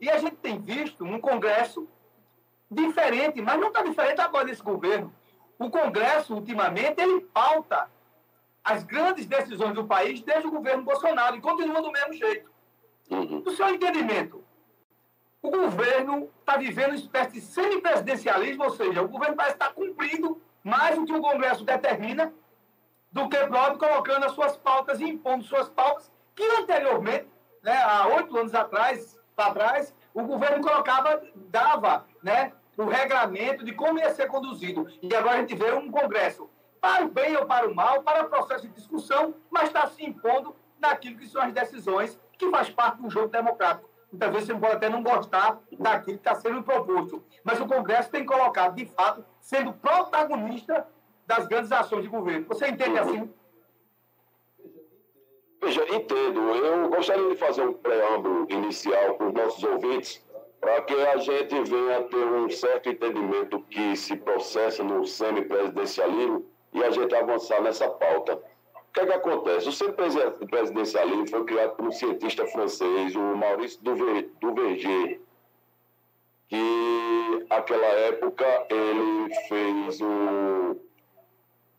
E a gente tem visto um Congresso diferente, mas não está diferente agora desse governo. O Congresso, ultimamente, ele pauta as grandes decisões do país desde o governo Bolsonaro e continua do mesmo jeito. Uhum. No seu entendimento, o governo está vivendo uma espécie de semipresidencialismo, ou seja, o governo parece estar cumprindo mais do que o Congresso determina, do que próprio colocando as suas pautas e impondo suas pautas, que anteriormente, né, há oito anos atrás, para trás, o governo colocava, dava né, o regramento de como ia ser conduzido. E agora a gente vê um Congresso, para o bem ou para o mal, para o processo de discussão, mas está se impondo naquilo que são as decisões que faz parte do jogo democrático. Muitas vezes você pode até não gostar daquilo que está sendo proposto, mas o Congresso tem colocado, de fato, sendo protagonista das grandes ações de governo. Você entende assim? Veja, entendo. Eu gostaria de fazer um preâmbulo inicial para os nossos ouvintes, para que a gente venha ter um certo entendimento que se processa no semipresidencialismo e a gente avançar nessa pauta que é que acontece? O centro presidencialismo foi criado por um cientista francês, o Maurice Duverger, que naquela época ele fez um,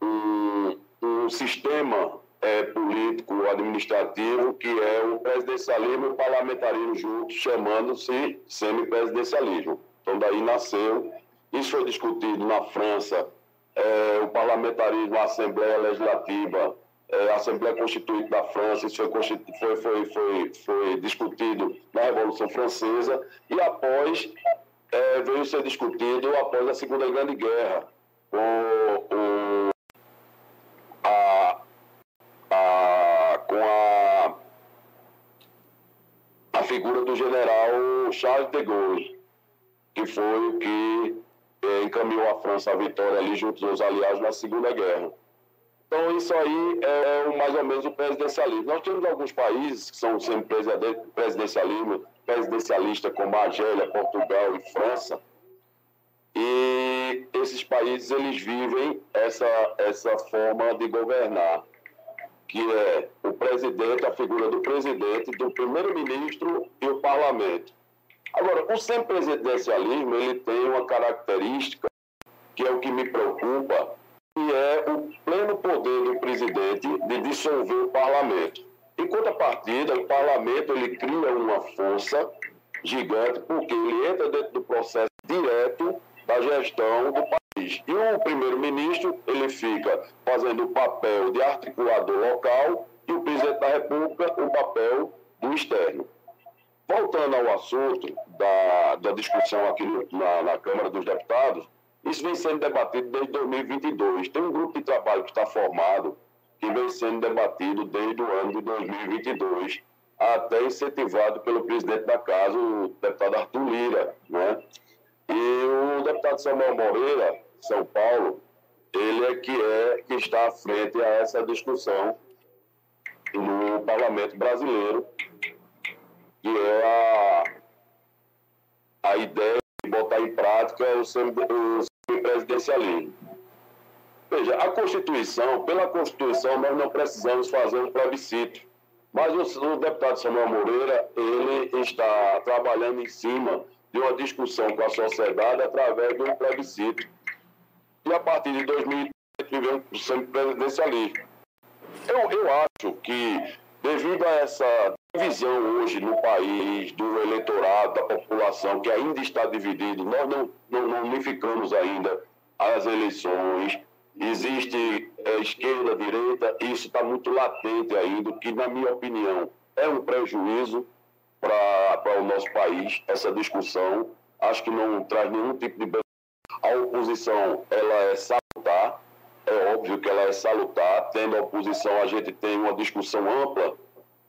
um, um sistema é, político administrativo que é o presidencialismo e o parlamentarismo juntos, chamando-se semipresidencialismo. Então daí nasceu, isso foi discutido na França, é, o parlamentarismo, a Assembleia Legislativa, é, a Assembleia Constituinte da França, isso foi, foi, foi, foi, foi discutido na Revolução Francesa, e após, é, veio ser discutido após a Segunda Grande Guerra, com, o, a, a, com a, a figura do general Charles de Gaulle, que foi o que é, encaminhou a França à vitória ali junto aos aliados na Segunda Guerra. Então, isso aí é, é mais ou menos o presidencialismo. Nós temos alguns países que são sempre presidencialismo, presidencialista, como a Argélia, Portugal e França. E esses países, eles vivem essa, essa forma de governar, que é o presidente, a figura do presidente, do primeiro-ministro e o parlamento. Agora, o semipresidencialismo, ele tem uma característica que é o que me preocupa, que é o pleno poder do presidente de dissolver o parlamento. Em contrapartida, o parlamento ele cria uma força gigante porque ele entra dentro do processo direto da gestão do país. E o primeiro-ministro ele fica fazendo o papel de articulador local e o presidente da República o papel do externo. Voltando ao assunto da, da discussão aqui na, na Câmara dos Deputados, isso vem sendo debatido desde 2022. Tem um grupo de trabalho que está formado, que vem sendo debatido desde o ano de 2022, até incentivado pelo presidente da casa, o deputado Arthur Lira. Né? E o deputado Samuel Moreira, São Paulo, ele é que, é que está à frente a essa discussão no parlamento brasileiro, que é a, a ideia de botar em prática o, o presidencialismo. Veja, a Constituição, pela Constituição, nós não precisamos fazer um plebiscito. Mas o, o deputado Samuel Moreira, ele está trabalhando em cima de uma discussão com a sociedade através de um plebiscito. E a partir de 2030 vivemos o presidencialismo. Eu, eu acho que, devido a essa divisão hoje no país, do eleitorado, da população, que ainda está dividido, nós não, não, não unificamos ainda as eleições, existe é, esquerda, direita, isso está muito latente ainda, que, na minha opinião, é um prejuízo para o nosso país, essa discussão. Acho que não traz nenhum tipo de. A oposição, ela é salutar, é óbvio que ela é salutar. Tendo a oposição, a gente tem uma discussão ampla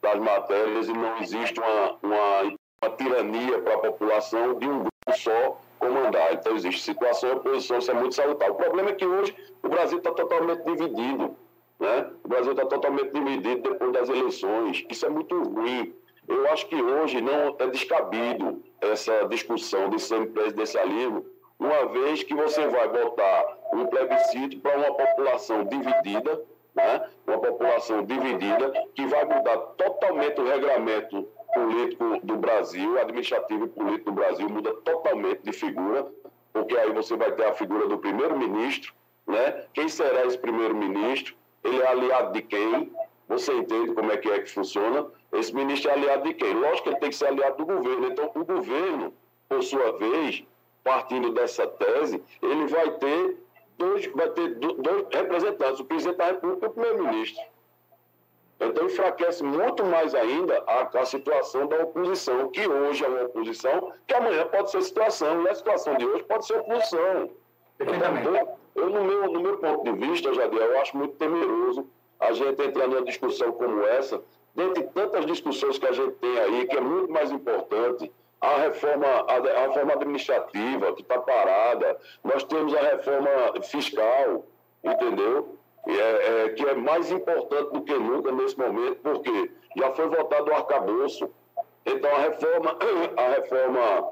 das matérias e não existe uma, uma, uma tirania para a população de um grupo só comandar. Então, existe situação e oposição, isso é muito salutar. O problema é que hoje o Brasil está totalmente dividido. Né? O Brasil está totalmente dividido depois das eleições. Isso é muito ruim. Eu acho que hoje não é descabido essa discussão de semipresidencialismo, uma vez que você vai botar um plebiscito para uma população dividida, né? uma população dividida, que vai mudar totalmente o regramento político do Brasil, administrativo e político do Brasil muda totalmente de figura, porque aí você vai ter a figura do primeiro-ministro, né? Quem será esse primeiro-ministro? Ele é aliado de quem? Você entende como é que é que funciona? Esse ministro é aliado de quem? Lógico que ele tem que ser aliado do governo. Então, o governo, por sua vez, partindo dessa tese, ele vai ter dois, vai ter dois representantes, o presidente da República e o primeiro-ministro. Então, enfraquece muito mais ainda a, a, situação da oposição, que hoje é uma oposição, que amanhã pode ser situação, e a situação de hoje pode ser oposição. Então, eu, no meu, no meu ponto de vista, Jadiel, eu acho muito temeroso a gente entrar numa discussão como essa, dentre tantas discussões que a gente tem aí, que é muito mais importante, a reforma, a, a reforma administrativa, que está parada, nós temos a reforma fiscal, entendeu? É, é, que é mais importante do que nunca nesse momento, porque já foi votado o arcabouço. Então, a reforma, a reforma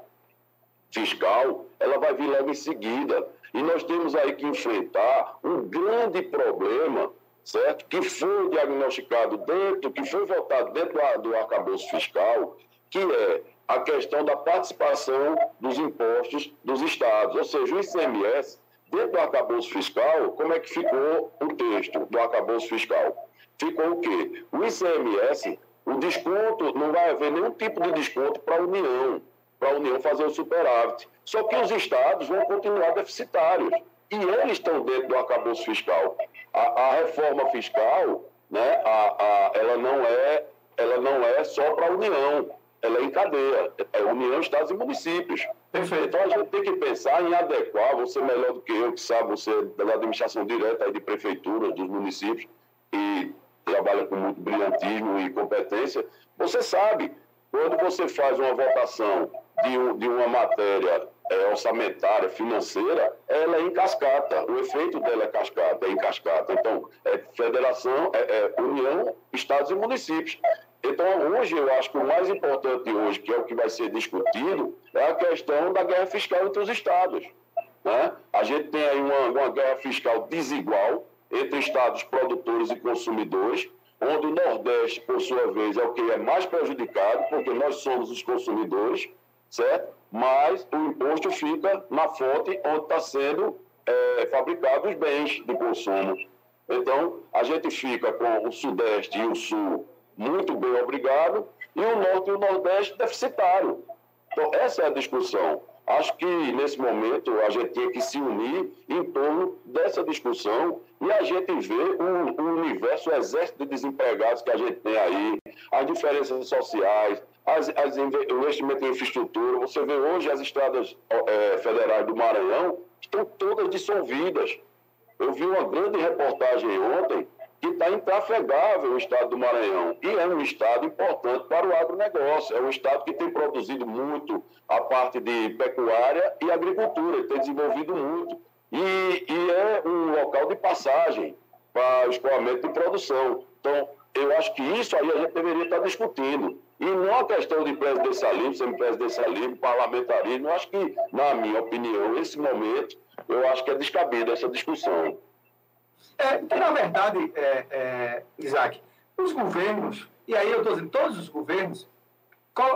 fiscal, ela vai vir logo em seguida. E nós temos aí que enfrentar um grande problema, certo? Que foi diagnosticado dentro, que foi votado dentro do, arcabouço fiscal, que é a questão da participação dos impostos dos estados. Ou seja, o ICMS Dentro do arcabouço fiscal, como é que ficou o texto do arcabouço fiscal? Ficou o quê? O ICMS, o desconto, não vai haver nenhum tipo de desconto para a União, para a União fazer o superávit. Só que os estados vão continuar deficitários. E eles estão dentro do arcabouço fiscal. A, a reforma fiscal, né, a, a, ela, não é, ela não é só para a União, ela é em cadeia. É União, Estados e Municípios. Perfeito. Então a gente tem que pensar em adequar, você melhor do que eu, que sabe, você é da administração direta aí de prefeituras, dos municípios, e trabalha com muito brilhantismo e competência, você sabe, quando você faz uma votação de, um, de uma matéria é, orçamentária, financeira, ela é em cascata. O efeito dela é cascata, é em cascata. Então, é federação, é, é União, Estados e municípios. Então, hoje, eu acho que o mais importante hoje, que é o que vai ser discutido, é a questão da guerra fiscal entre os estados. Né? A gente tem aí uma, uma guerra fiscal desigual entre estados produtores e consumidores, onde o Nordeste, por sua vez, é o que é mais prejudicado, porque nós somos os consumidores, certo? Mas o imposto fica na fonte onde está sendo é, fabricados os bens de consumo. Então, a gente fica com o Sudeste e o Sul muito bem, obrigado, e o Norte e o Nordeste deficitário. Então, essa é a discussão. Acho que, nesse momento, a gente tem que se unir em torno dessa discussão e a gente ver o, o universo, o exército de desempregados que a gente tem aí, as diferenças sociais, as, as o investimento em infraestrutura. Você vê hoje as estradas é, federais do Maranhão estão todas dissolvidas. Eu vi uma grande reportagem ontem que está intrafegável o estado do Maranhão. E é um estado importante para o agronegócio. É um estado que tem produzido muito a parte de pecuária e agricultura, tem desenvolvido muito. E, e é um local de passagem para o escoamento de produção. Então, eu acho que isso aí a gente deveria estar discutindo. E não a questão de presidencialismo, semipresidencialismo, parlamentarismo. Eu acho que, na minha opinião, nesse momento, eu acho que é descabida essa discussão. É, que, na verdade, é, é, Isaac, os governos, e aí eu estou dizendo, todos os governos,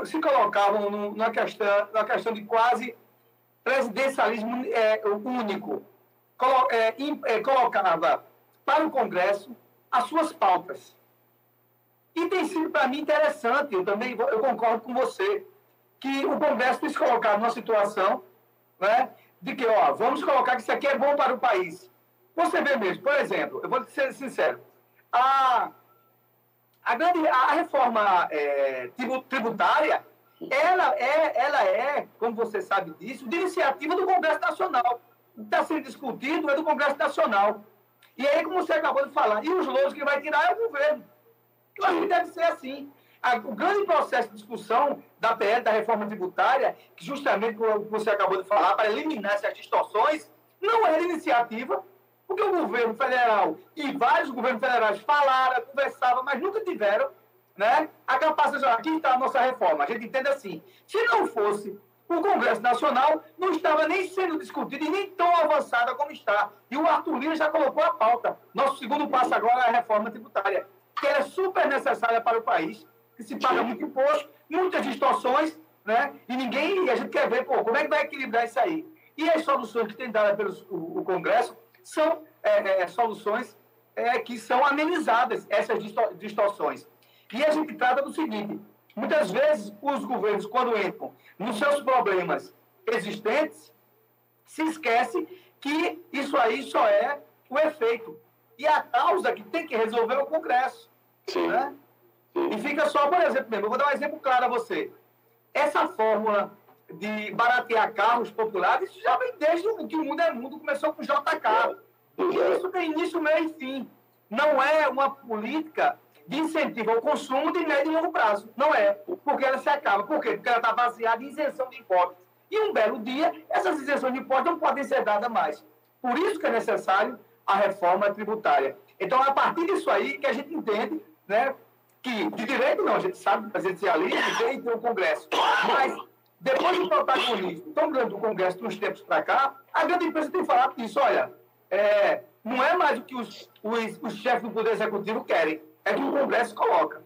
se colocavam numa questão, numa questão de quase presidencialismo é, único. Colo, é, é, colocava para o Congresso as suas pautas. E tem sido para mim interessante, eu também eu concordo com você, que o Congresso tem se colocado numa situação né, de que, ó, vamos colocar que isso aqui é bom para o país. Você vê mesmo, por exemplo, eu vou ser sincero, a, a, grande, a reforma é, tributária, ela é, ela é, como você sabe disso, de iniciativa do Congresso Nacional. Está sendo discutido é do Congresso Nacional. E aí, como você acabou de falar, e os louros que vai tirar é o governo. Eu acho que deve ser assim. O grande processo de discussão da PL, da reforma tributária, que justamente como você acabou de falar, para eliminar essas distorções, não é de iniciativa porque o governo federal e vários governos federais falaram, conversavam, mas nunca tiveram né, a capacidade de aqui está a nossa reforma. A gente entende assim. Se não fosse o Congresso Nacional, não estava nem sendo discutido e nem tão avançada como está. E o Arthur Lira já colocou a pauta. Nosso segundo passo agora é a reforma tributária, que é super necessária para o país, que se paga muito imposto, muitas distorções, né? E ninguém, e a gente quer ver, pô, como é que vai equilibrar isso aí? E as soluções que tem dado pelo o, o Congresso são é, é, soluções é, que são amenizadas, essas distorções. E a gente trata do seguinte, muitas vezes os governos, quando entram nos seus problemas existentes, se esquece que isso aí só é o efeito. E a causa que tem que resolver é o Congresso. Sim. Né? E fica só, por exemplo, mesmo, eu vou dar um exemplo claro a você. Essa fórmula de baratear carros populares, isso já vem desde que o mundo é mundo, começou com o JK. E isso tem início, meio e fim. Não é uma política de incentivo ao consumo de médio e longo prazo. Não é. Porque ela se acaba. Por quê? Porque ela está baseada em isenção de impostos. E um belo dia, essas isenções de impostos não podem ser dadas mais. Por isso que é necessário a reforma tributária. Então, é a partir disso aí que a gente entende né, que de direito não, a gente sabe presidencialismo tem ter o Congresso. Mas depois do protagonismo tão grande do Congresso dos tempos para cá, a grande imprensa tem falado disso, olha, é, não é mais o que os, os, os chefes do Poder Executivo querem, é que o Congresso coloca.